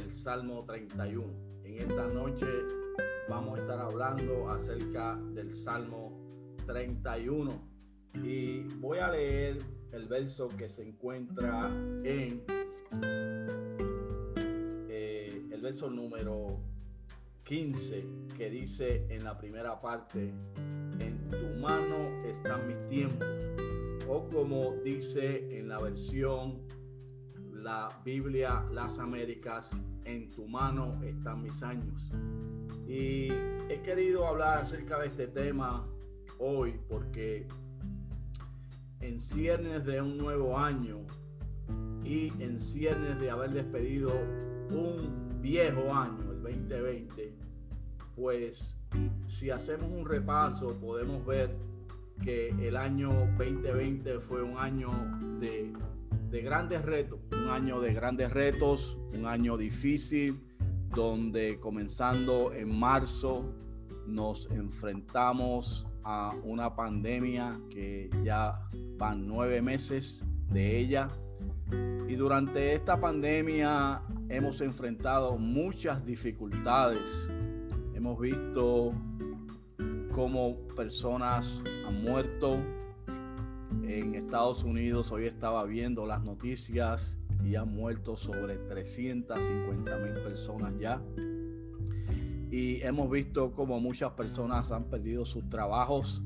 del Salmo 31. En esta noche vamos a estar hablando acerca del Salmo 31 y voy a leer el verso que se encuentra en eh, el verso número 15 que dice en la primera parte, en tu mano están mis tiempos, o como dice en la versión la Biblia Las Américas, en tu mano están mis años. Y he querido hablar acerca de este tema hoy porque en ciernes de un nuevo año y en ciernes de haber despedido un viejo año, el 2020, pues si hacemos un repaso podemos ver que el año 2020 fue un año de de grandes retos, un año de grandes retos, un año difícil, donde comenzando en marzo nos enfrentamos a una pandemia que ya van nueve meses de ella. Y durante esta pandemia hemos enfrentado muchas dificultades. Hemos visto cómo personas han muerto, en Estados Unidos. Hoy estaba viendo las noticias y han muerto sobre 350 mil personas ya. Y hemos visto como muchas personas han perdido sus trabajos.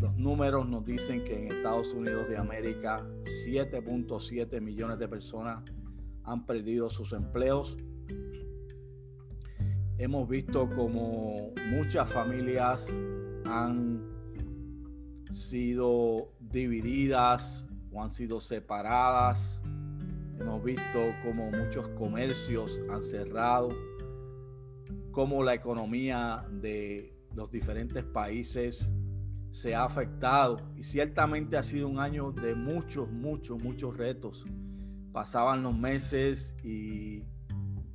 Los números nos dicen que en Estados Unidos de América 7.7 millones de personas han perdido sus empleos. Hemos visto como muchas familias han sido divididas o han sido separadas. Hemos visto como muchos comercios han cerrado, como la economía de los diferentes países se ha afectado y ciertamente ha sido un año de muchos, muchos, muchos retos. Pasaban los meses y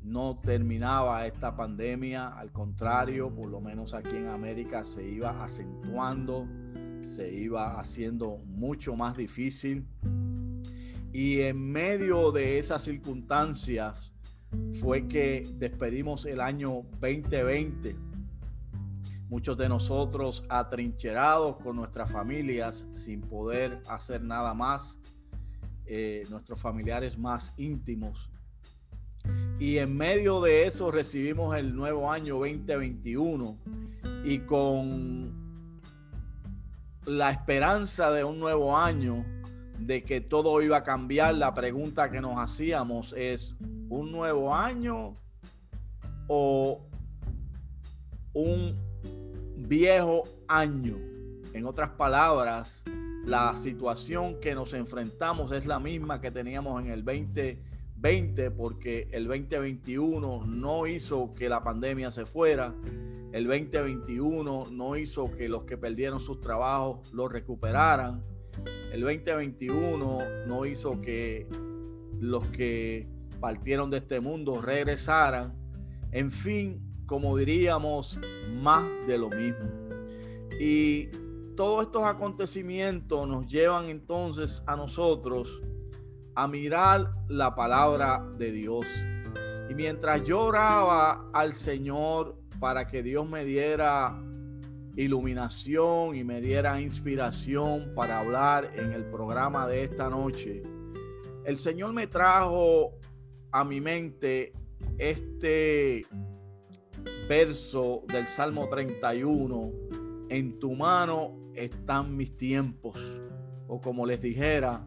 no terminaba esta pandemia, al contrario, por lo menos aquí en América se iba acentuando se iba haciendo mucho más difícil. Y en medio de esas circunstancias fue que despedimos el año 2020. Muchos de nosotros atrincherados con nuestras familias sin poder hacer nada más, eh, nuestros familiares más íntimos. Y en medio de eso recibimos el nuevo año 2021 y con la esperanza de un nuevo año, de que todo iba a cambiar, la pregunta que nos hacíamos es, ¿un nuevo año o un viejo año? En otras palabras, la situación que nos enfrentamos es la misma que teníamos en el 2020 porque el 2021 no hizo que la pandemia se fuera el 2021 no hizo que los que perdieron sus trabajos lo recuperaran. El 2021 no hizo que los que partieron de este mundo regresaran. En fin, como diríamos, más de lo mismo. Y todos estos acontecimientos nos llevan entonces a nosotros a mirar la palabra de Dios. Y mientras yo oraba al Señor para que Dios me diera iluminación y me diera inspiración para hablar en el programa de esta noche. El Señor me trajo a mi mente este verso del Salmo 31. En tu mano están mis tiempos. O como les dijera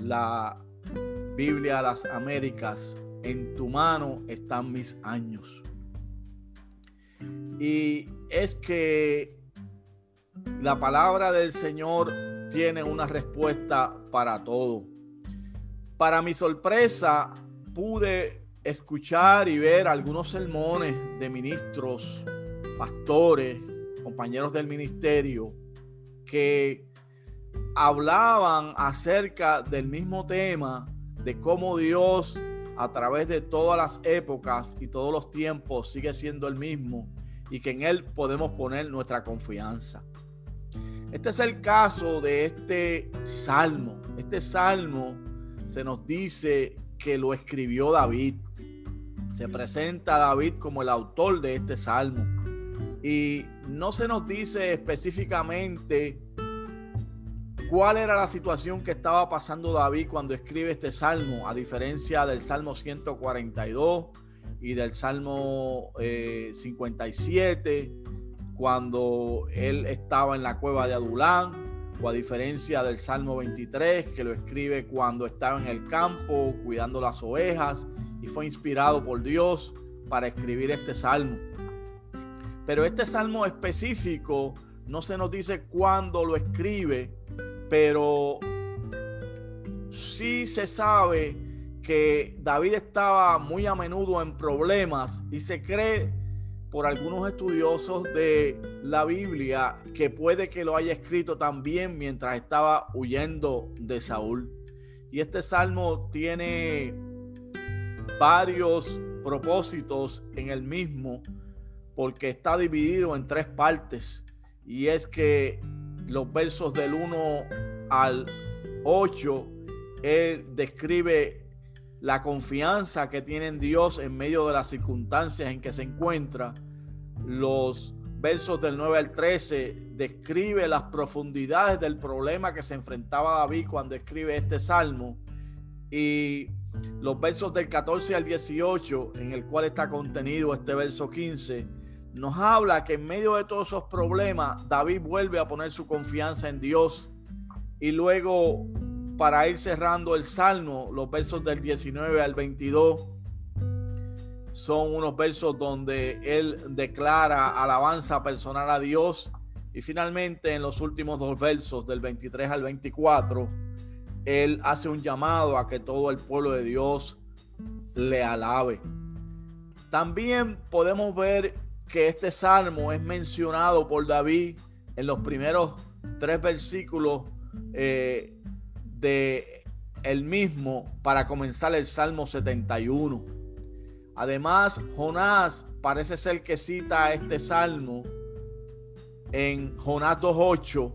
la Biblia a las Américas, en tu mano están mis años. Y es que la palabra del Señor tiene una respuesta para todo. Para mi sorpresa, pude escuchar y ver algunos sermones de ministros, pastores, compañeros del ministerio, que hablaban acerca del mismo tema, de cómo Dios a través de todas las épocas y todos los tiempos sigue siendo el mismo y que en Él podemos poner nuestra confianza. Este es el caso de este salmo. Este salmo se nos dice que lo escribió David. Se presenta a David como el autor de este salmo. Y no se nos dice específicamente cuál era la situación que estaba pasando David cuando escribe este salmo, a diferencia del Salmo 142 y del Salmo 57, eh, cuando él estaba en la cueva de Adulán, o a diferencia del Salmo 23, que lo escribe cuando estaba en el campo cuidando las ovejas y fue inspirado por Dios para escribir este salmo. Pero este salmo específico no se nos dice cuándo lo escribe, pero sí se sabe que David estaba muy a menudo en problemas y se cree por algunos estudiosos de la Biblia que puede que lo haya escrito también mientras estaba huyendo de Saúl. Y este salmo tiene varios propósitos en el mismo porque está dividido en tres partes. Y es que los versos del 1 al 8, él describe la confianza que tiene en Dios en medio de las circunstancias en que se encuentra. Los versos del 9 al 13 describe las profundidades del problema que se enfrentaba David cuando escribe este salmo. Y los versos del 14 al 18, en el cual está contenido este verso 15, nos habla que en medio de todos esos problemas, David vuelve a poner su confianza en Dios. Y luego, para ir cerrando el salmo, los versos del 19 al 22, son unos versos donde él declara alabanza personal a Dios. Y finalmente, en los últimos dos versos, del 23 al 24, él hace un llamado a que todo el pueblo de Dios le alabe. También podemos ver que este salmo es mencionado por David en los primeros tres versículos eh, de el mismo para comenzar el Salmo 71. Además, Jonás parece ser que cita este salmo en Jonás 2.8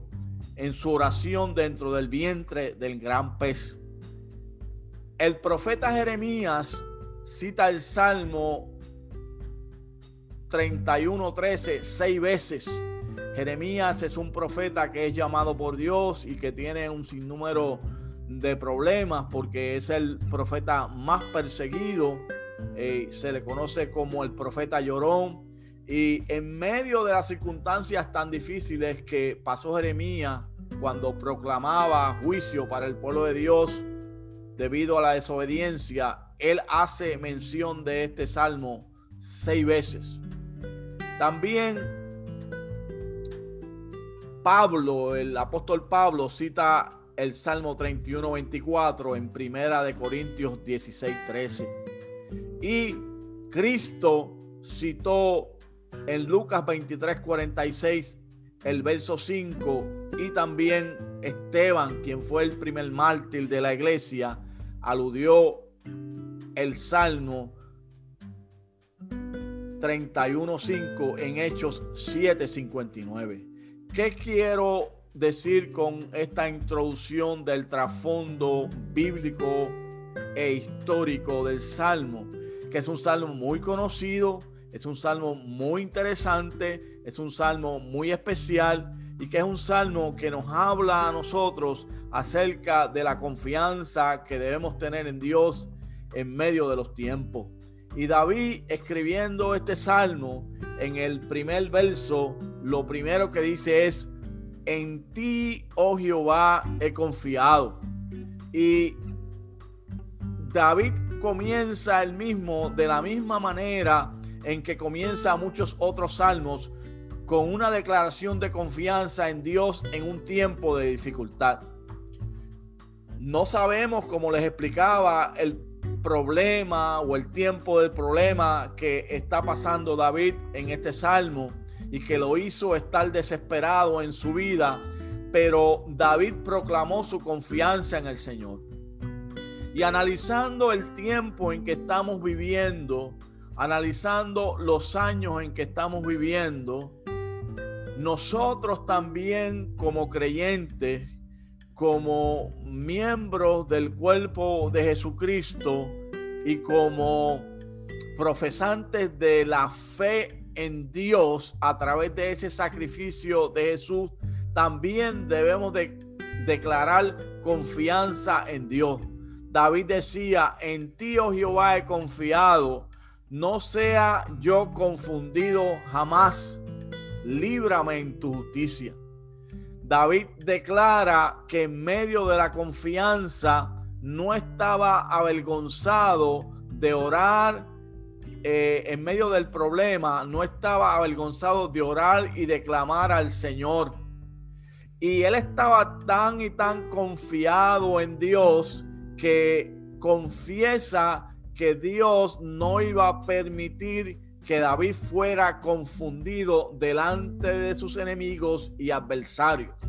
en su oración dentro del vientre del gran pez. El profeta Jeremías cita el salmo 31:13 seis veces. Jeremías es un profeta que es llamado por Dios y que tiene un sinnúmero de problemas porque es el profeta más perseguido. Eh, se le conoce como el profeta llorón. Y en medio de las circunstancias tan difíciles que pasó Jeremías cuando proclamaba juicio para el pueblo de Dios debido a la desobediencia, él hace mención de este salmo seis veces. También Pablo, el apóstol Pablo, cita el Salmo 31, 24 en Primera de Corintios 16, 13. Y Cristo citó en Lucas 23, 46 el verso 5 y también Esteban, quien fue el primer mártir de la iglesia, aludió el Salmo 31.5 en Hechos 7.59. ¿Qué quiero decir con esta introducción del trasfondo bíblico e histórico del Salmo? Que es un salmo muy conocido, es un salmo muy interesante, es un salmo muy especial y que es un salmo que nos habla a nosotros acerca de la confianza que debemos tener en Dios en medio de los tiempos. Y David escribiendo este salmo, en el primer verso, lo primero que dice es, en ti, oh Jehová, he confiado. Y David comienza el mismo de la misma manera en que comienza muchos otros salmos con una declaración de confianza en Dios en un tiempo de dificultad. No sabemos, como les explicaba, el problema o el tiempo del problema que está pasando David en este salmo y que lo hizo estar desesperado en su vida, pero David proclamó su confianza en el Señor. Y analizando el tiempo en que estamos viviendo, analizando los años en que estamos viviendo, nosotros también como creyentes como miembros del cuerpo de Jesucristo y como profesantes de la fe en Dios a través de ese sacrificio de Jesús, también debemos de declarar confianza en Dios. David decía, en ti, oh Jehová, he confiado, no sea yo confundido jamás, líbrame en tu justicia. David declara que en medio de la confianza no estaba avergonzado de orar eh, en medio del problema, no estaba avergonzado de orar y de clamar al Señor. Y él estaba tan y tan confiado en Dios que confiesa que Dios no iba a permitir que David fuera confundido delante de sus enemigos y adversarios.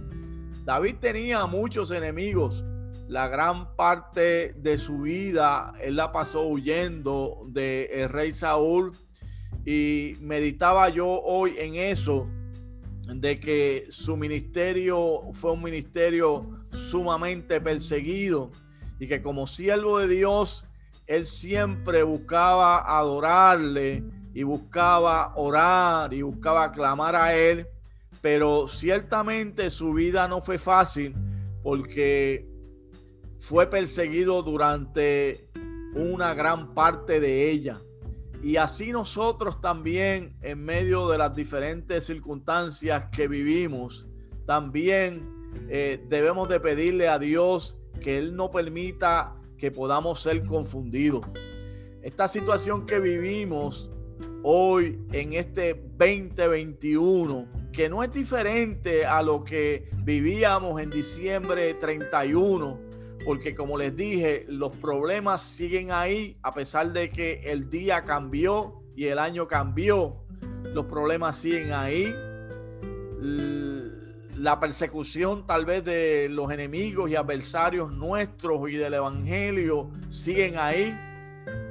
David tenía muchos enemigos, la gran parte de su vida él la pasó huyendo del el rey Saúl. Y meditaba yo hoy en eso de que su ministerio fue un ministerio sumamente perseguido y que como siervo de Dios él siempre buscaba adorarle y buscaba orar y buscaba clamar a él pero ciertamente su vida no fue fácil porque fue perseguido durante una gran parte de ella. Y así nosotros también, en medio de las diferentes circunstancias que vivimos, también eh, debemos de pedirle a Dios que Él no permita que podamos ser confundidos. Esta situación que vivimos hoy en este 2021, que no es diferente a lo que vivíamos en diciembre 31, porque como les dije, los problemas siguen ahí a pesar de que el día cambió y el año cambió. Los problemas siguen ahí. La persecución tal vez de los enemigos y adversarios nuestros y del Evangelio siguen ahí.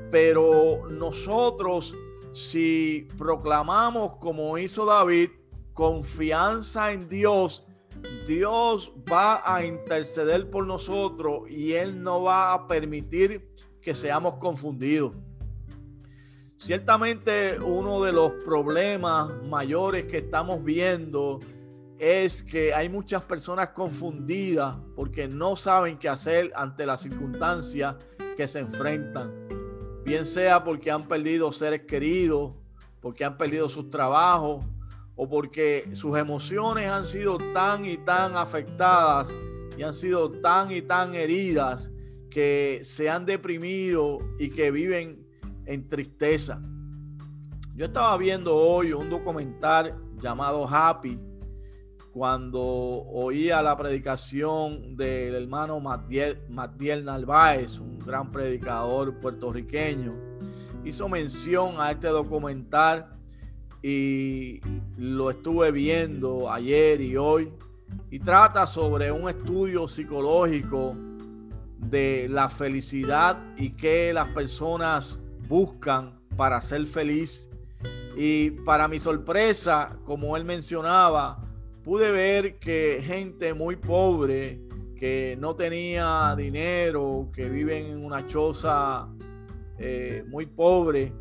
Pero nosotros, si proclamamos como hizo David, confianza en Dios, Dios va a interceder por nosotros y Él no va a permitir que seamos confundidos. Ciertamente uno de los problemas mayores que estamos viendo es que hay muchas personas confundidas porque no saben qué hacer ante las circunstancias que se enfrentan. Bien sea porque han perdido seres queridos, porque han perdido sus trabajos, o porque sus emociones han sido tan y tan afectadas y han sido tan y tan heridas que se han deprimido y que viven en tristeza. Yo estaba viendo hoy un documental llamado Happy cuando oía la predicación del hermano Matiel, Matiel Narváez, un gran predicador puertorriqueño. Hizo mención a este documental y lo estuve viendo ayer y hoy y trata sobre un estudio psicológico de la felicidad y qué las personas buscan para ser feliz. Y para mi sorpresa, como él mencionaba, pude ver que gente muy pobre, que no tenía dinero, que viven en una choza eh, muy pobre,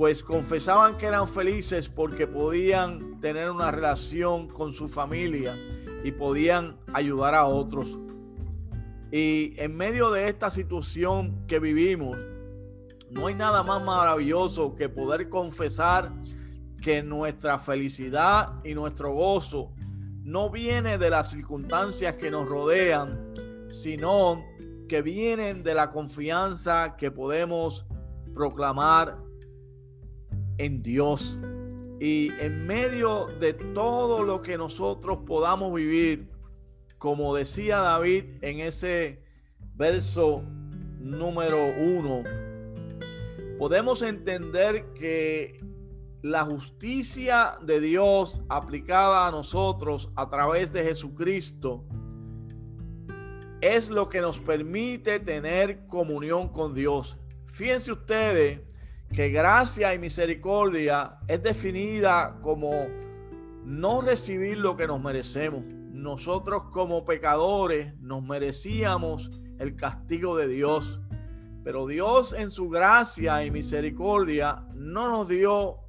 pues confesaban que eran felices porque podían tener una relación con su familia y podían ayudar a otros. Y en medio de esta situación que vivimos, no hay nada más maravilloso que poder confesar que nuestra felicidad y nuestro gozo no viene de las circunstancias que nos rodean, sino que vienen de la confianza que podemos proclamar en Dios. Y en medio de todo lo que nosotros podamos vivir, como decía David en ese verso número uno, podemos entender que la justicia de Dios aplicada a nosotros a través de Jesucristo es lo que nos permite tener comunión con Dios. Fíjense ustedes que gracia y misericordia es definida como no recibir lo que nos merecemos. Nosotros como pecadores nos merecíamos el castigo de Dios, Pero Dios en su gracia y misericordia no nos dio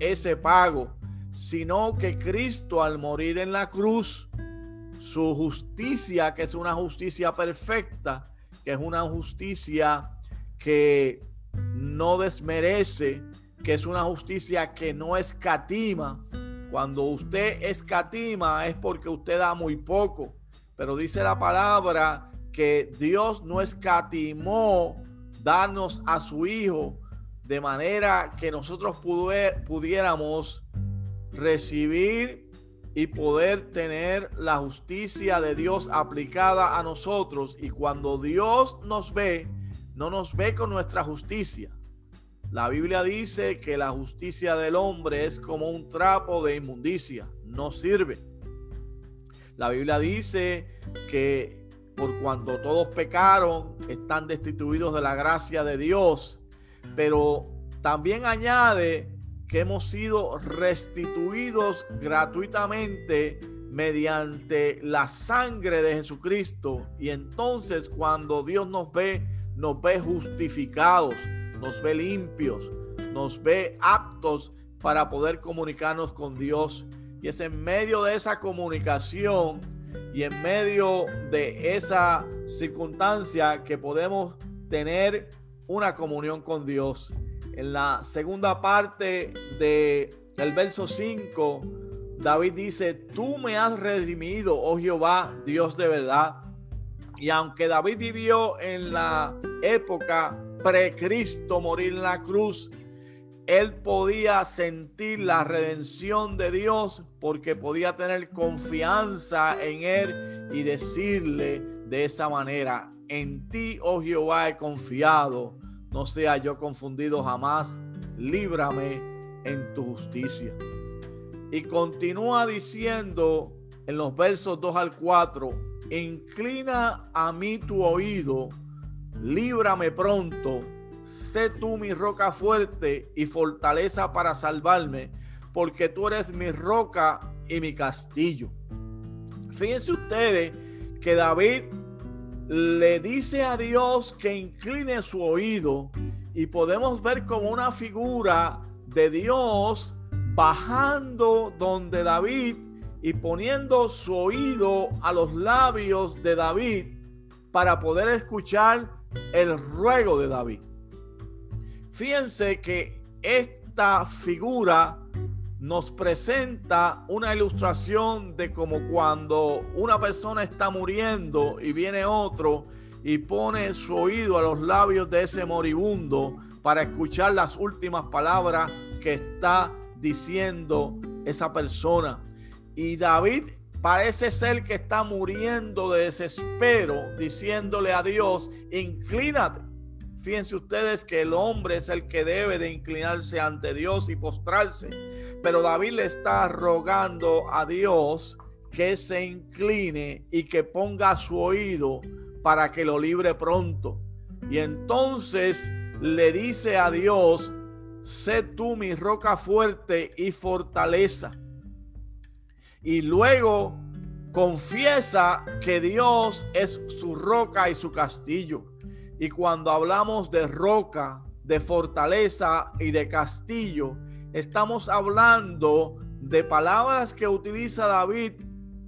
ese pago, sino que Cristo al morir en la cruz, su justicia, que es una justicia perfecta, que es una justicia que no desmerece, que es una justicia que no escatima. Cuando usted escatima es porque usted da muy poco, pero dice la palabra que Dios no escatimó darnos a su Hijo de manera que nosotros pudiéramos recibir y poder tener la justicia de Dios aplicada a nosotros. Y cuando Dios nos ve, no nos ve con nuestra justicia. La Biblia dice que la justicia del hombre es como un trapo de inmundicia, no sirve. La Biblia dice que por cuanto todos pecaron, están destituidos de la gracia de Dios. Pero también añade que hemos sido restituidos gratuitamente mediante la sangre de Jesucristo. Y entonces cuando Dios nos ve, nos ve justificados, nos ve limpios, nos ve aptos para poder comunicarnos con Dios. Y es en medio de esa comunicación y en medio de esa circunstancia que podemos tener una comunión con Dios. En la segunda parte de el verso 5, David dice, tú me has redimido, oh Jehová, Dios de verdad. Y aunque David vivió en la época pre-Cristo morir en la cruz, él podía sentir la redención de Dios porque podía tener confianza en Él y decirle de esa manera, en ti, oh Jehová, he confiado, no sea yo confundido jamás, líbrame en tu justicia. Y continúa diciendo en los versos 2 al 4, inclina a mí tu oído, líbrame pronto sé tú mi roca fuerte y fortaleza para salvarme, porque tú eres mi roca y mi castillo. Fíjense ustedes que David le dice a Dios que incline su oído y podemos ver como una figura de Dios bajando donde David y poniendo su oído a los labios de David para poder escuchar el ruego de David. Fíjense que esta figura nos presenta una ilustración de como cuando una persona está muriendo y viene otro y pone su oído a los labios de ese moribundo para escuchar las últimas palabras que está diciendo esa persona. Y David parece ser que está muriendo de desespero, diciéndole a Dios, inclínate Fíjense ustedes que el hombre es el que debe de inclinarse ante Dios y postrarse. Pero David le está rogando a Dios que se incline y que ponga su oído para que lo libre pronto. Y entonces le dice a Dios, sé tú mi roca fuerte y fortaleza. Y luego confiesa que Dios es su roca y su castillo. Y cuando hablamos de roca, de fortaleza y de castillo, estamos hablando de palabras que utiliza David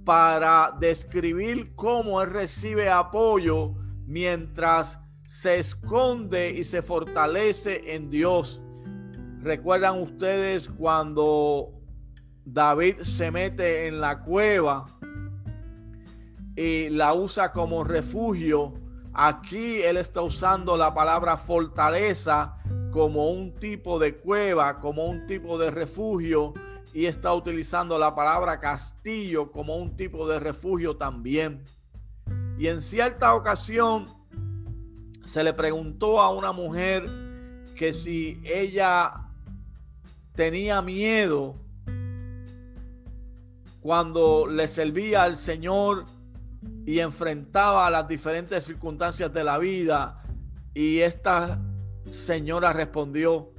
para describir cómo él recibe apoyo mientras se esconde y se fortalece en Dios. ¿Recuerdan ustedes cuando David se mete en la cueva y la usa como refugio? Aquí él está usando la palabra fortaleza como un tipo de cueva, como un tipo de refugio y está utilizando la palabra castillo como un tipo de refugio también. Y en cierta ocasión se le preguntó a una mujer que si ella tenía miedo cuando le servía al Señor y enfrentaba las diferentes circunstancias de la vida y esta señora respondió,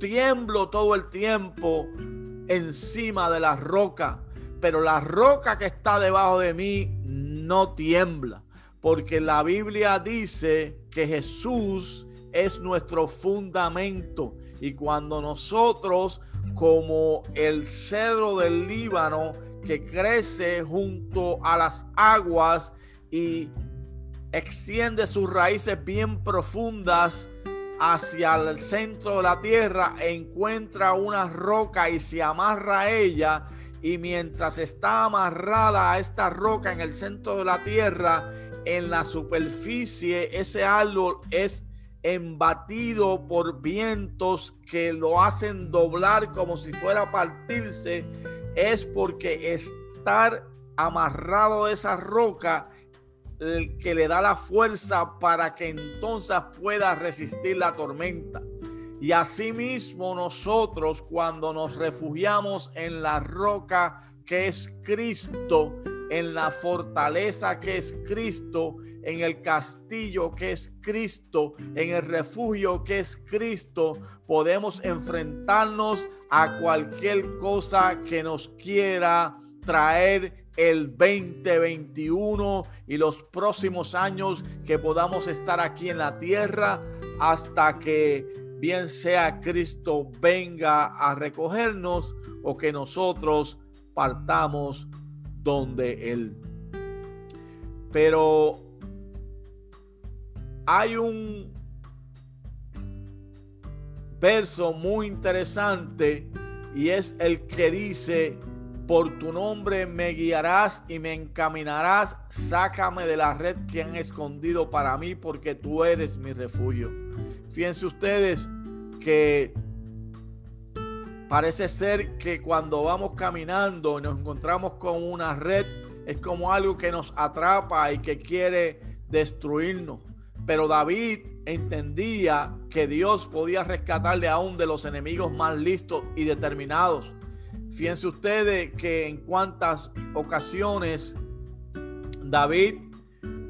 tiemblo todo el tiempo encima de la roca, pero la roca que está debajo de mí no tiembla, porque la Biblia dice que Jesús es nuestro fundamento. Y cuando nosotros, como el cedro del Líbano, que crece junto a las aguas y extiende sus raíces bien profundas hacia el centro de la tierra, encuentra una roca y se amarra a ella. Y mientras está amarrada a esta roca en el centro de la tierra, en la superficie, ese árbol es embatido por vientos que lo hacen doblar como si fuera a partirse, es porque estar amarrado a esa roca que le da la fuerza para que entonces pueda resistir la tormenta. Y asimismo nosotros cuando nos refugiamos en la roca que es Cristo, en la fortaleza que es Cristo, en el castillo que es Cristo, en el refugio que es Cristo, podemos enfrentarnos a cualquier cosa que nos quiera traer el 2021 y los próximos años que podamos estar aquí en la tierra hasta que bien sea Cristo venga a recogernos o que nosotros partamos donde Él. Pero hay un verso muy interesante y es el que dice, por tu nombre me guiarás y me encaminarás, sácame de la red que han escondido para mí porque tú eres mi refugio. Fíjense ustedes que Parece ser que cuando vamos caminando nos encontramos con una red, es como algo que nos atrapa y que quiere destruirnos. Pero David entendía que Dios podía rescatarle aún de los enemigos más listos y determinados. Fíjense ustedes que en cuántas ocasiones David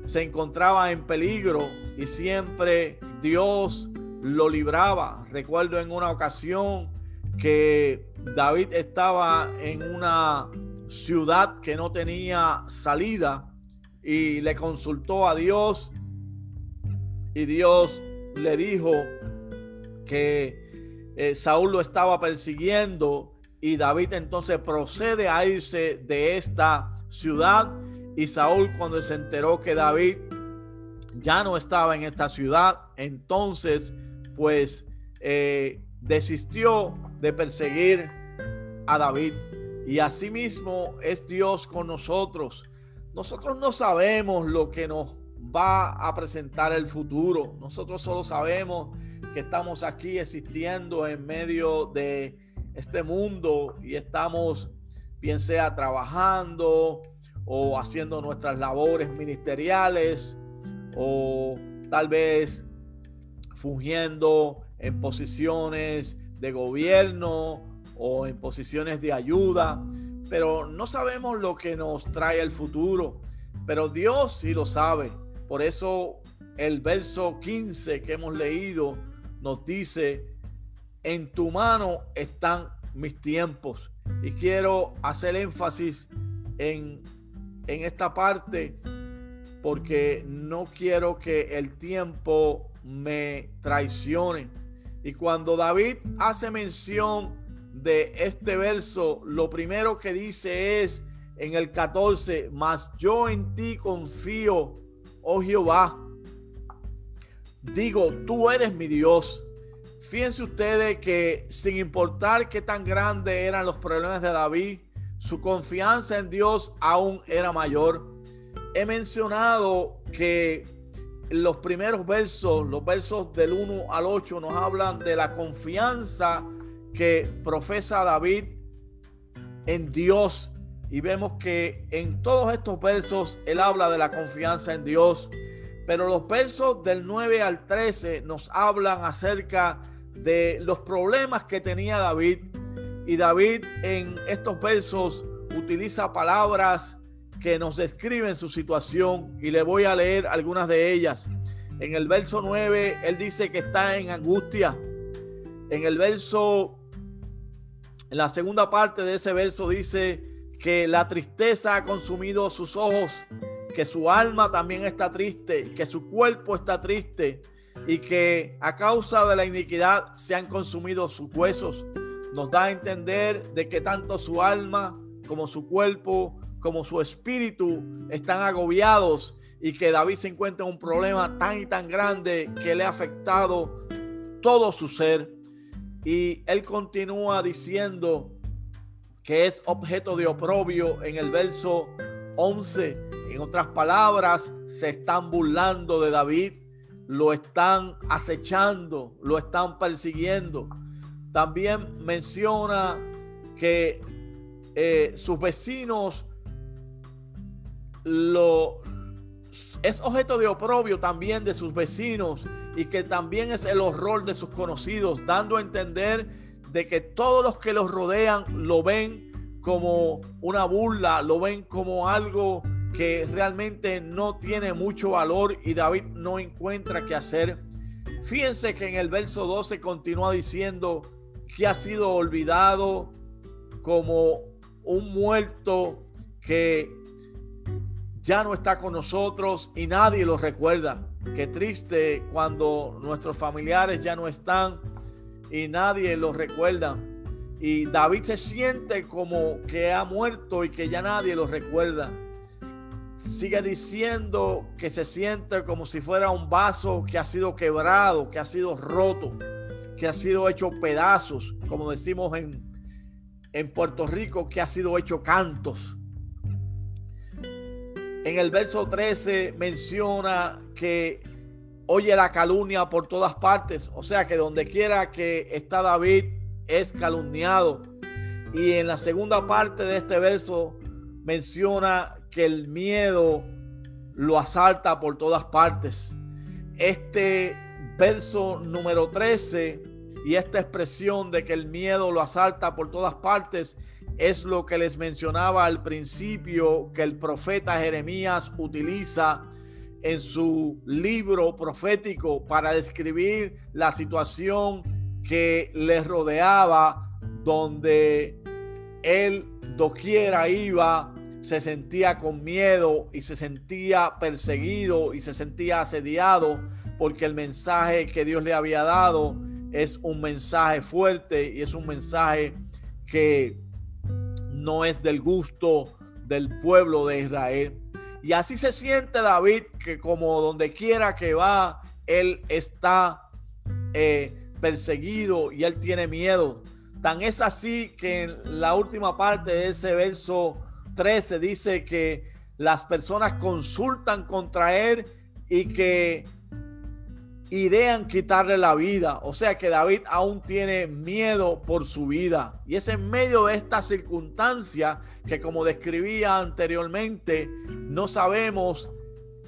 se encontraba en peligro y siempre Dios lo libraba. Recuerdo en una ocasión que David estaba en una ciudad que no tenía salida y le consultó a Dios y Dios le dijo que eh, Saúl lo estaba persiguiendo y David entonces procede a irse de esta ciudad y Saúl cuando se enteró que David ya no estaba en esta ciudad, entonces pues eh, desistió de perseguir a David. Y asimismo es Dios con nosotros. Nosotros no sabemos lo que nos va a presentar el futuro. Nosotros solo sabemos que estamos aquí existiendo en medio de este mundo y estamos, bien sea trabajando o haciendo nuestras labores ministeriales o tal vez fungiendo en posiciones de gobierno o en posiciones de ayuda, pero no sabemos lo que nos trae el futuro, pero Dios sí lo sabe. Por eso el verso 15 que hemos leído nos dice, en tu mano están mis tiempos. Y quiero hacer énfasis en, en esta parte porque no quiero que el tiempo me traicione y cuando David hace mención de este verso, lo primero que dice es en el 14, mas yo en ti confío, oh Jehová. Digo, tú eres mi Dios. Fíjense ustedes que sin importar qué tan grandes eran los problemas de David, su confianza en Dios aún era mayor. He mencionado que los primeros versos, los versos del 1 al 8, nos hablan de la confianza que profesa David en Dios. Y vemos que en todos estos versos él habla de la confianza en Dios. Pero los versos del 9 al 13 nos hablan acerca de los problemas que tenía David. Y David en estos versos utiliza palabras que nos describen su situación y le voy a leer algunas de ellas. En el verso 9, él dice que está en angustia. En el verso, en la segunda parte de ese verso dice que la tristeza ha consumido sus ojos que su alma también está triste, que su cuerpo está triste y que a causa de la iniquidad se han consumido sus huesos. Nos da a entender de que tanto su alma como su cuerpo como su espíritu están agobiados y que David se encuentra en un problema tan y tan grande que le ha afectado todo su ser. Y él continúa diciendo que es objeto de oprobio en el verso 11. En otras palabras, se están burlando de David, lo están acechando, lo están persiguiendo. También menciona que eh, sus vecinos lo es objeto de oprobio también de sus vecinos y que también es el horror de sus conocidos, dando a entender de que todos los que los rodean lo ven como una burla, lo ven como algo que realmente no tiene mucho valor y David no encuentra qué hacer. Fíjense que en el verso 12 continúa diciendo que ha sido olvidado como un muerto que ya no está con nosotros y nadie lo recuerda. Qué triste cuando nuestros familiares ya no están y nadie los recuerda. Y David se siente como que ha muerto y que ya nadie lo recuerda. Sigue diciendo que se siente como si fuera un vaso que ha sido quebrado, que ha sido roto, que ha sido hecho pedazos, como decimos en, en Puerto Rico, que ha sido hecho cantos. En el verso 13 menciona que oye la calumnia por todas partes. O sea que donde quiera que está David es calumniado. Y en la segunda parte de este verso menciona que el miedo lo asalta por todas partes. Este verso número 13 y esta expresión de que el miedo lo asalta por todas partes es lo que les mencionaba al principio que el profeta Jeremías utiliza en su libro profético para describir la situación que les rodeaba, donde él doquiera iba, se sentía con miedo y se sentía perseguido y se sentía asediado porque el mensaje que Dios le había dado es un mensaje fuerte y es un mensaje que no es del gusto del pueblo de Israel. Y así se siente David que como donde quiera que va, él está eh, perseguido y él tiene miedo. Tan es así que en la última parte de ese verso 13 dice que las personas consultan contra él y que idean quitarle la vida. O sea que David aún tiene miedo por su vida. Y es en medio de esta circunstancia que como describía anteriormente, no sabemos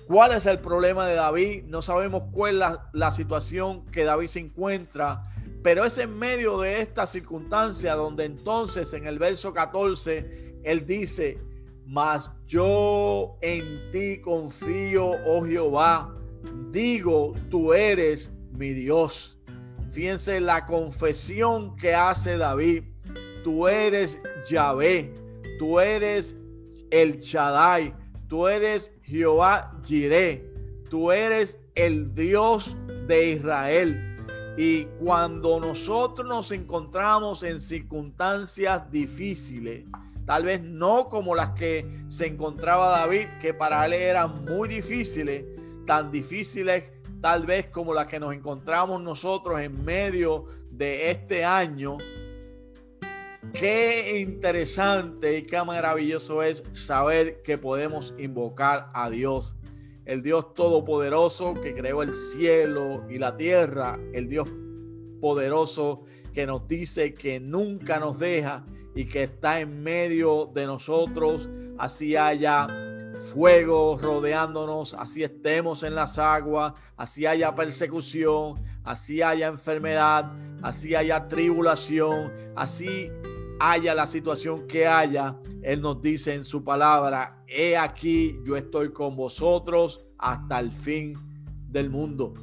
cuál es el problema de David, no sabemos cuál es la, situación que David se encuentra. Pero es en medio de esta circunstancia donde entonces en el verso 14 él dice, mas yo en ti confío, oh Jehová digo, tú eres mi Dios. Fíjense la confesión que hace David. Tú eres Yahvé, tú eres el Shaddai, tú eres Jehová Jireh, tú eres el Dios de Israel. Y cuando nosotros nos encontramos en circunstancias difíciles, tal vez no como las que se encontraba David, que para él eran muy difíciles, tan difíciles tal vez como las que nos encontramos nosotros en medio de este año. Qué interesante y qué maravilloso es saber que podemos invocar a Dios, el Dios todopoderoso que creó el cielo y la tierra, el Dios poderoso que nos dice que nunca nos deja y que está en medio de nosotros, así haya fuego rodeándonos, así estemos en las aguas, así haya persecución, así haya enfermedad, así haya tribulación, así haya la situación que haya, Él nos dice en su palabra, he aquí, yo estoy con vosotros hasta el fin del mundo.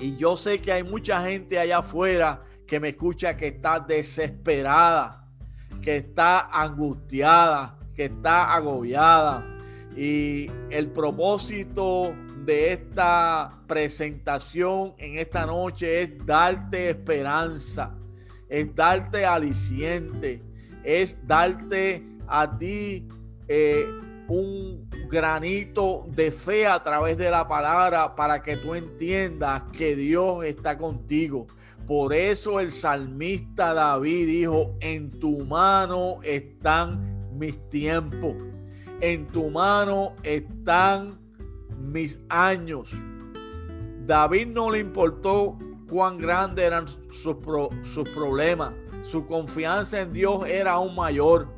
Y yo sé que hay mucha gente allá afuera que me escucha que está desesperada, que está angustiada, que está agobiada, Y el propósito de esta presentación en esta noche es darte esperanza, es darte aliciente, es darte a ti eh, un granito de fe a través de la palabra para que tú entiendas que Dios está contigo. Por eso el salmista David dijo, en tu mano están mis tiempos, en tu mano están mis años. David no le importó cuán grandes eran sus, sus problemas, su confianza en Dios era aún mayor.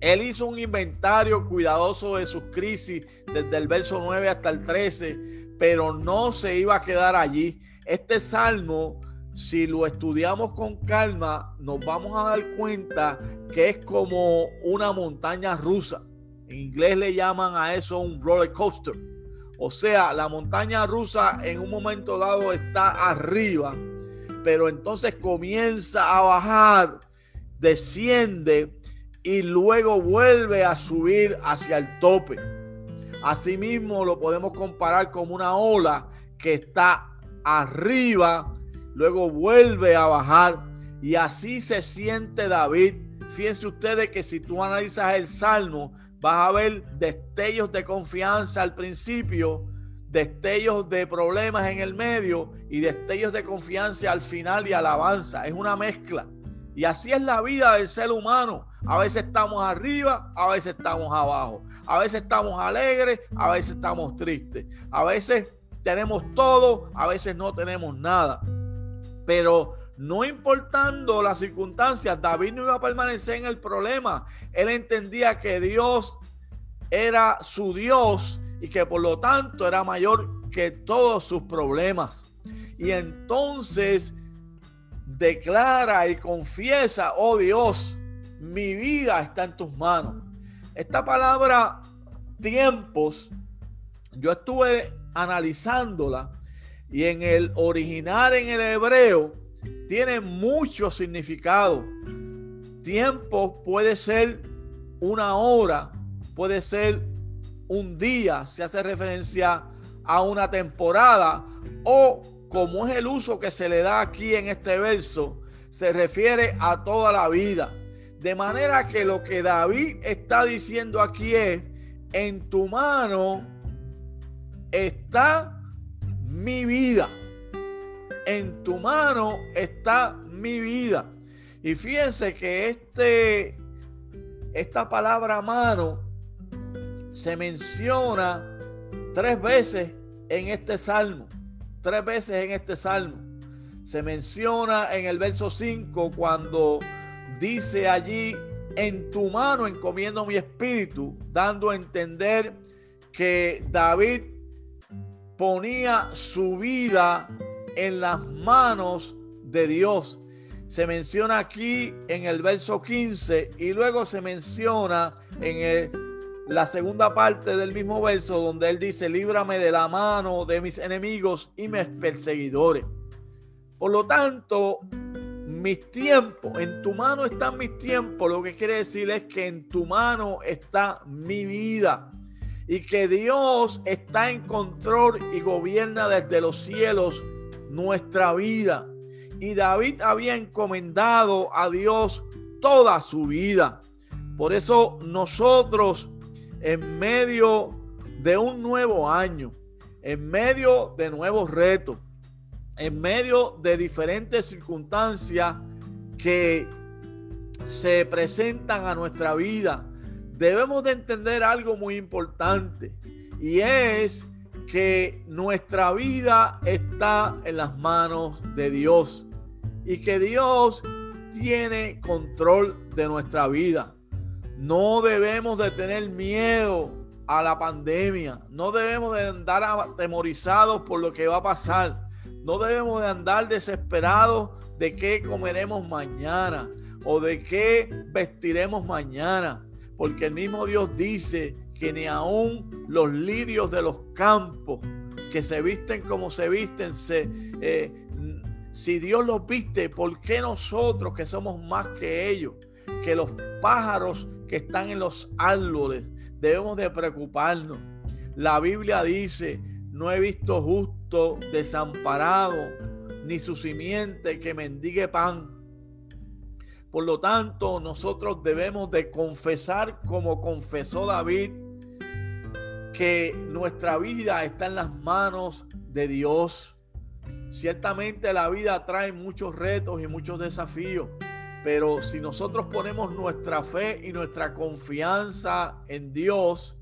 Él hizo un inventario cuidadoso de sus crisis desde el verso 9 hasta el 13, pero no se iba a quedar allí. Este salmo si lo estudiamos con calma, nos vamos a dar cuenta que es como una montaña rusa. En inglés le llaman a eso un roller coaster. O sea, la montaña rusa en un momento dado está arriba, pero entonces comienza a bajar, desciende y luego vuelve a subir hacia el tope. Asimismo, lo podemos comparar con una ola que está arriba luego vuelve a bajar y así se siente David. Fíjense ustedes que si tú analizas el Salmo, vas a ver destellos de confianza al principio, destellos de problemas en el medio y destellos de confianza al final y alabanza. Es una mezcla. Y así es la vida del ser humano. A veces estamos arriba, a veces estamos abajo. A veces estamos alegres, a veces estamos tristes. A veces tenemos todo, a veces no tenemos nada. Pero no importando las circunstancias, David no iba a permanecer en el problema. Él entendía que Dios era su Dios y que por lo tanto era mayor que todos sus problemas. Y entonces declara y confiesa, oh Dios, mi vida está en tus manos. Esta palabra tiempos, yo estuve analizándola y en el original, en el hebreo, tiene mucho significado. Tiempo puede ser una hora, puede ser un día, se hace referencia a una temporada, o como es el uso que se le da aquí en este verso, se refiere a toda la vida. De manera que lo que David está diciendo aquí es, en tu mano está mi vida. En tu mano está mi vida. Y fíjense que este, esta palabra mano se menciona tres veces en este salmo. Tres veces en este salmo. Se menciona en el verso 5 cuando dice allí, en tu mano encomiendo mi espíritu, dando a entender que David ponía su vida en las manos de Dios. Se menciona aquí en el verso 15 y luego se menciona en la segunda parte del mismo verso donde él dice, líbrame de la mano de mis enemigos y mis perseguidores. Por lo tanto, mis tiempos, en tu mano están mis tiempos, lo que quiere decir es que en tu mano está mi vida y que Dios está en control y gobierna desde los cielos nuestra vida. Y David había encomendado a Dios toda su vida. Por eso nosotros en medio de un nuevo año, en medio de nuevos retos, en medio de diferentes circunstancias que se presentan a nuestra vida, debemos de entender algo muy importante y es que nuestra vida está en las manos de Dios y que Dios tiene control de nuestra vida. No debemos de tener miedo a la pandemia, no debemos de andar atemorizados por lo que va a pasar, no debemos de andar desesperados de qué comeremos mañana o de qué vestiremos mañana porque el mismo Dios dice que ni aún los lirios de los campos que se visten como se visten, se, eh, si Dios los viste, ¿por qué nosotros que somos más que ellos? Que los pájaros que están en los árboles debemos de preocuparnos. La Biblia dice, no he visto justo desamparado, ni su simiente que mendigue pan. Por lo tanto, nosotros debemos de confesar como confesó David, que nuestra vida está en las manos de Dios. Ciertamente la vida trae muchos retos y muchos desafíos, pero si nosotros ponemos nuestra fe y nuestra confianza en Dios,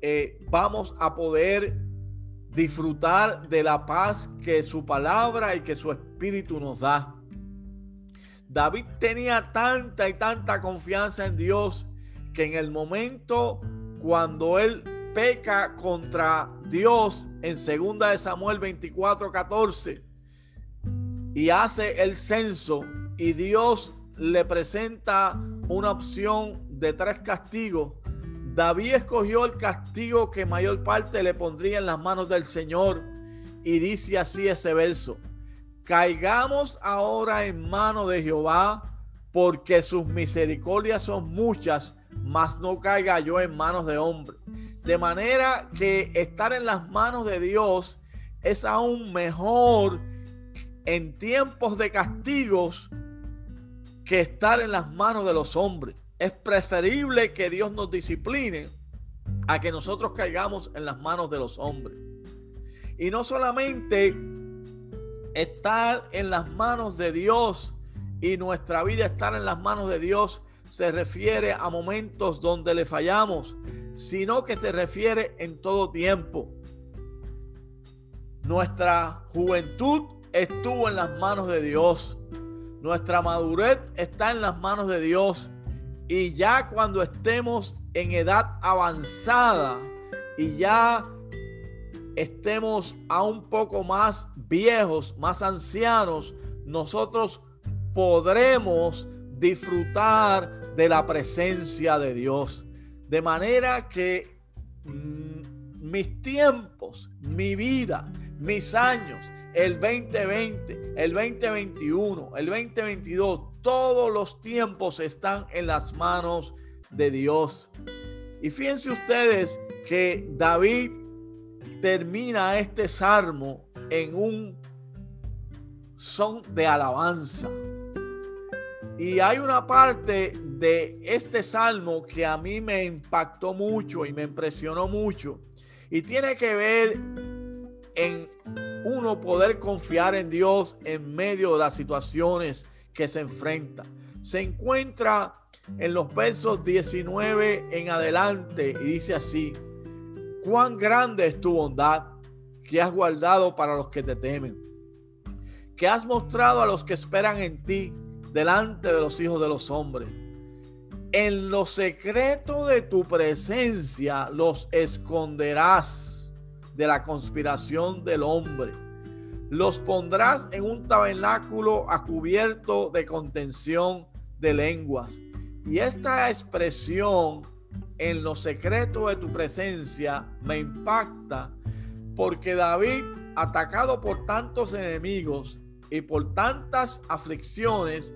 eh, vamos a poder disfrutar de la paz que su palabra y que su espíritu nos da. David tenía tanta y tanta confianza en Dios que en el momento cuando él peca contra Dios en 2 de Samuel 24, 14 y hace el censo y Dios le presenta una opción de tres castigos, David escogió el castigo que mayor parte le pondría en las manos del Señor. Y dice así ese verso, caigamos ahora en mano de Jehová porque sus misericordias son muchas, mas no caiga yo en manos de hombre. De manera que estar en las manos de Dios es aún mejor en tiempos de castigos que estar en las manos de los hombres. Es preferible que Dios nos discipline a que nosotros caigamos en las manos de los hombres. Y no solamente estar en las manos de Dios y nuestra vida estar en las manos de Dios se refiere a momentos donde le fallamos, sino que se refiere en todo tiempo. Nuestra juventud estuvo en las manos de Dios. Nuestra madurez está en las manos de Dios. Y ya cuando estemos en edad avanzada y ya estemos a un poco más viejos, más ancianos, nosotros podremos disfrutar de la presencia de Dios. De manera que mm, mis tiempos, mi vida, mis años, el 2020, el 2021, el 2022, todos los tiempos están en las manos de Dios. Y fíjense ustedes que David termina este salmo en un son de alabanza. Y hay una parte de este salmo que a mí me impactó mucho y me impresionó mucho. Y tiene que ver en uno poder confiar en Dios en medio de las situaciones que se enfrenta. Se encuentra en los versos 19 en adelante y dice así, cuán grande es tu bondad que has guardado para los que te temen, que has mostrado a los que esperan en ti delante de los hijos de los hombres. En lo secreto de tu presencia los esconderás de la conspiración del hombre. Los pondrás en un tabernáculo a cubierto de contención de lenguas. Y esta expresión en lo secreto de tu presencia me impacta porque David, atacado por tantos enemigos y por tantas aflicciones,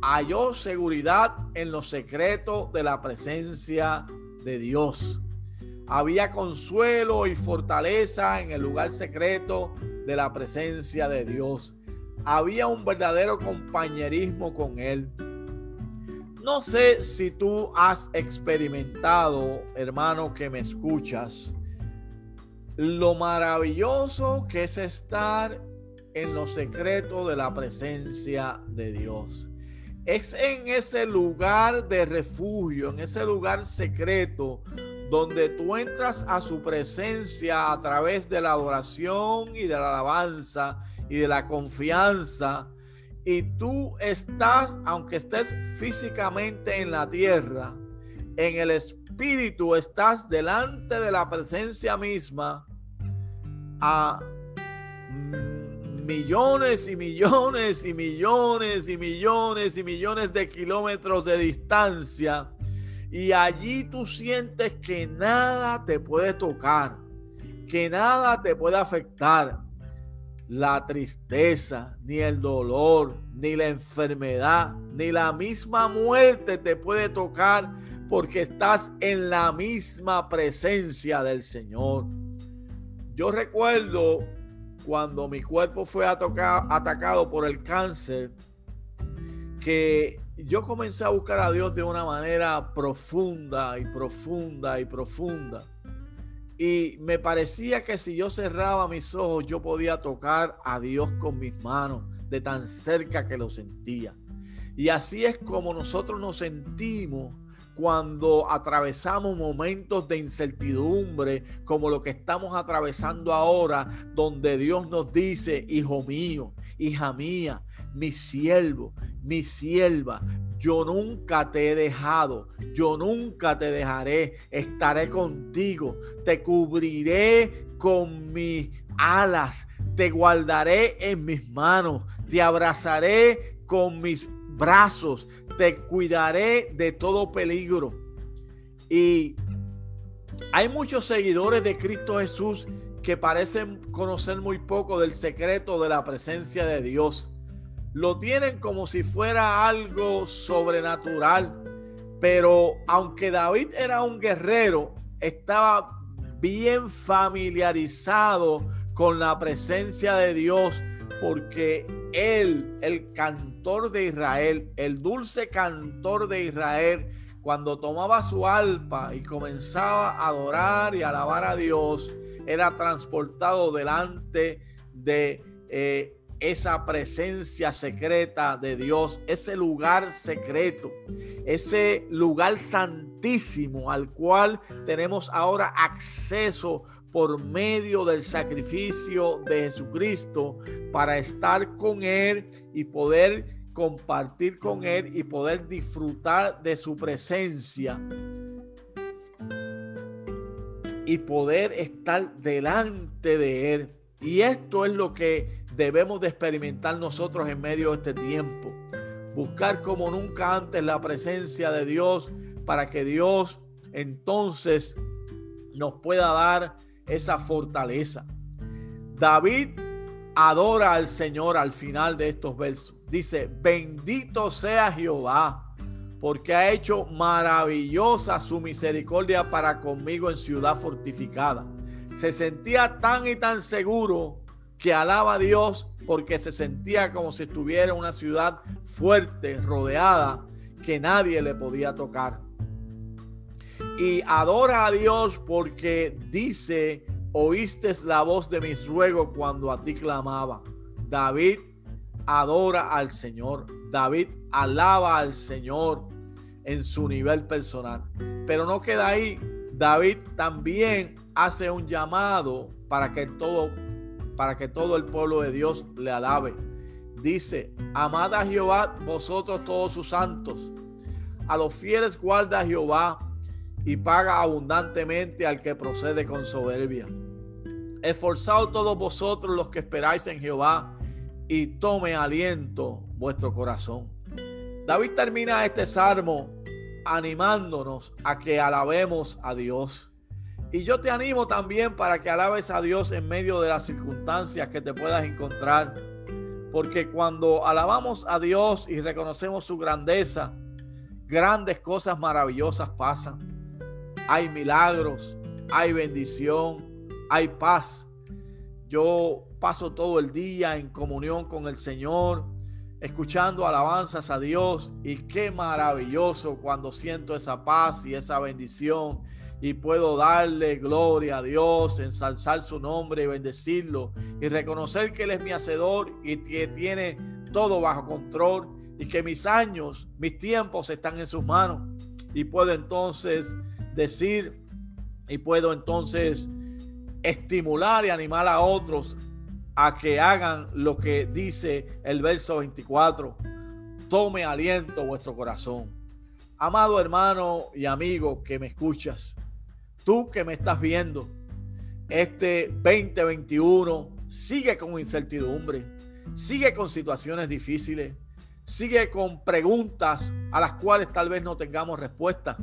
halló seguridad en lo secreto de la presencia de Dios. Había consuelo y fortaleza en el lugar secreto de la presencia de Dios. Había un verdadero compañerismo con Él. No sé si tú has experimentado, hermano que me escuchas, lo maravilloso que es estar en lo secreto de la presencia de Dios. Es en ese lugar de refugio, en ese lugar secreto, donde tú entras a su presencia a través de la adoración y de la alabanza y de la confianza. Y tú estás, aunque estés físicamente en la tierra, en el espíritu estás delante de la presencia misma a millones y millones y millones y millones y millones de kilómetros de distancia y allí tú sientes que nada te puede tocar, que nada te puede afectar. La tristeza, ni el dolor, ni la enfermedad, ni la misma muerte te puede tocar porque estás en la misma presencia del Señor. Yo recuerdo cuando mi cuerpo fue atacado por el cáncer, que yo comencé a buscar a Dios de una manera profunda y profunda y profunda. Y me parecía que si yo cerraba mis ojos, yo podía tocar a Dios con mis manos, de tan cerca que lo sentía. Y así es como nosotros nos sentimos cuando atravesamos momentos de incertidumbre como lo que estamos atravesando ahora, donde Dios nos dice, hijo mío, hija mía, mi siervo, mi sierva, yo nunca te he dejado, yo nunca te dejaré, estaré contigo, te cubriré con mis alas, te guardaré en mis manos, te abrazaré con mis brazos, te cuidaré de todo peligro. Y hay muchos seguidores de Cristo Jesús que parecen conocer muy poco del secreto de la presencia de Dios. Lo tienen como si fuera algo sobrenatural. Pero aunque David era un guerrero, estaba bien familiarizado con la presencia de Dios porque él, el cantor de Israel, el dulce cantor de Israel, cuando tomaba su alpa y comenzaba a adorar y alabar a Dios, era transportado delante de eh, esa presencia secreta de Dios, ese lugar secreto, ese lugar santísimo al cual tenemos ahora acceso por medio del sacrificio de Jesucristo para estar con Él y poder compartir con Él y poder disfrutar de su presencia y poder estar delante de Él. Y esto es lo que debemos de experimentar nosotros en medio de este tiempo. Buscar como nunca antes la presencia de Dios para que Dios entonces nos pueda dar esa fortaleza. David adora al Señor al final de estos versos. Dice, bendito sea Jehová, porque ha hecho maravillosa su misericordia para conmigo en ciudad fortificada. Se sentía tan y tan seguro que alaba a Dios porque se sentía como si estuviera en una ciudad fuerte, rodeada, que nadie le podía tocar y adora a Dios porque dice, oíste la voz de mis ruegos cuando a ti clamaba. David adora al Señor. David alaba al Señor en su nivel personal. Pero no queda ahí. David también hace un llamado para que todo para que todo el pueblo de Dios le alabe. Dice, amad Jehová vosotros todos sus santos. A los fieles guarda Jehová y paga abundantemente al que procede con soberbia. Esforzaos todos vosotros los que esperáis en Jehová y tome aliento vuestro corazón. David termina este salmo animándonos a que alabemos a Dios. Y yo te animo también para que alabes a Dios en medio de las circunstancias que te puedas encontrar. Porque cuando alabamos a Dios y reconocemos su grandeza, grandes cosas maravillosas pasan hay milagros, hay bendición, hay paz. Yo paso todo el día en comunión con el Señor, escuchando alabanzas a Dios. Y qué maravilloso cuando siento esa paz y esa bendición. Y puedo darle gloria a Dios, ensalzar su nombre y bendecirlo. Y reconocer que Él es mi hacedor y que tiene todo bajo control. Y que mis años, mis tiempos están en sus manos. Y puedo entonces decir y puedo entonces estimular y animar a otros a que hagan lo que dice el verso 24. Tome aliento vuestro corazón. Amado hermano y amigo que me escuchas, tú que me estás viendo, este 2021 sigue con incertidumbre, sigue con situaciones difíciles, sigue con preguntas a las cuales tal vez no tengamos respuesta.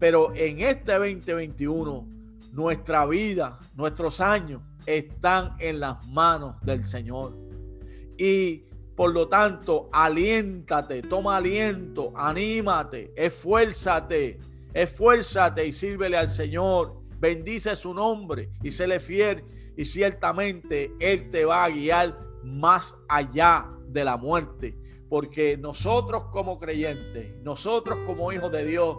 Pero en este 2021, nuestra vida, nuestros años están en las manos del Señor. Y por lo tanto, aliéntate, toma aliento, anímate, esfuérzate Esfuérzate y sírvele al Señor. Bendice su nombre y séle fiel. Y ciertamente Él te va a guiar más allá de la muerte. Porque nosotros como creyentes, nosotros como hijos de Dios,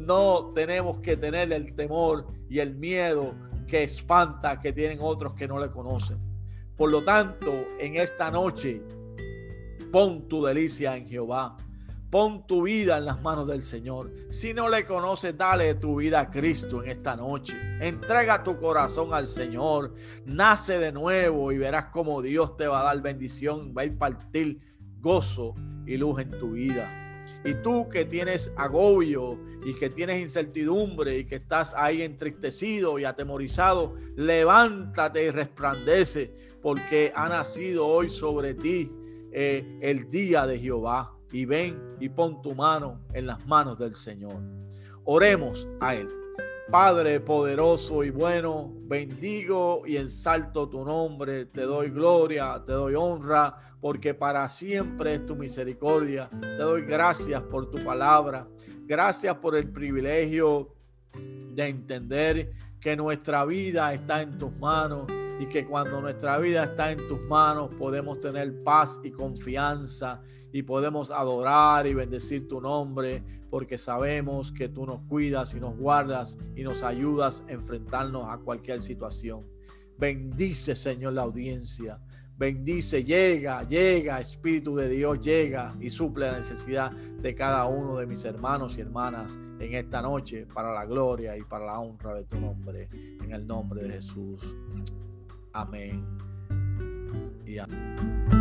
no tenemos que tener el temor y el miedo que espanta que tienen otros que no le conocen. Por lo tanto, en esta noche, pon tu delicia en Jehová. Pon tu vida en las manos del Señor. Si no le conoces, dale tu vida a Cristo en esta noche. Entrega tu corazón al Señor. Nace de nuevo y verás cómo Dios te va a dar bendición. Va a impartir gozo y luz en tu vida. Y tú que tienes agobio y que tienes incertidumbre y que estás ahí entristecido y atemorizado, levántate y resplandece porque ha nacido hoy sobre ti eh, el día de Jehová. Y ven y pon tu mano en las manos del Señor. Oremos a Él. Padre poderoso y bueno, bendigo y ensalto tu nombre, te doy gloria, te doy honra, porque para siempre es tu misericordia. Te doy gracias por tu palabra, gracias por el privilegio de entender que nuestra vida está en tus manos y que cuando nuestra vida está en tus manos podemos tener paz y confianza y podemos adorar y bendecir tu nombre porque sabemos que tú nos cuidas y nos guardas y nos ayudas a enfrentarnos a cualquier situación. Bendice, Señor, la audiencia. Bendice, llega, llega, Espíritu de Dios, llega y suple la necesidad de cada uno de mis hermanos y hermanas en esta noche para la gloria y para la honra de tu nombre. En el nombre de Jesús. Amén. Y amén.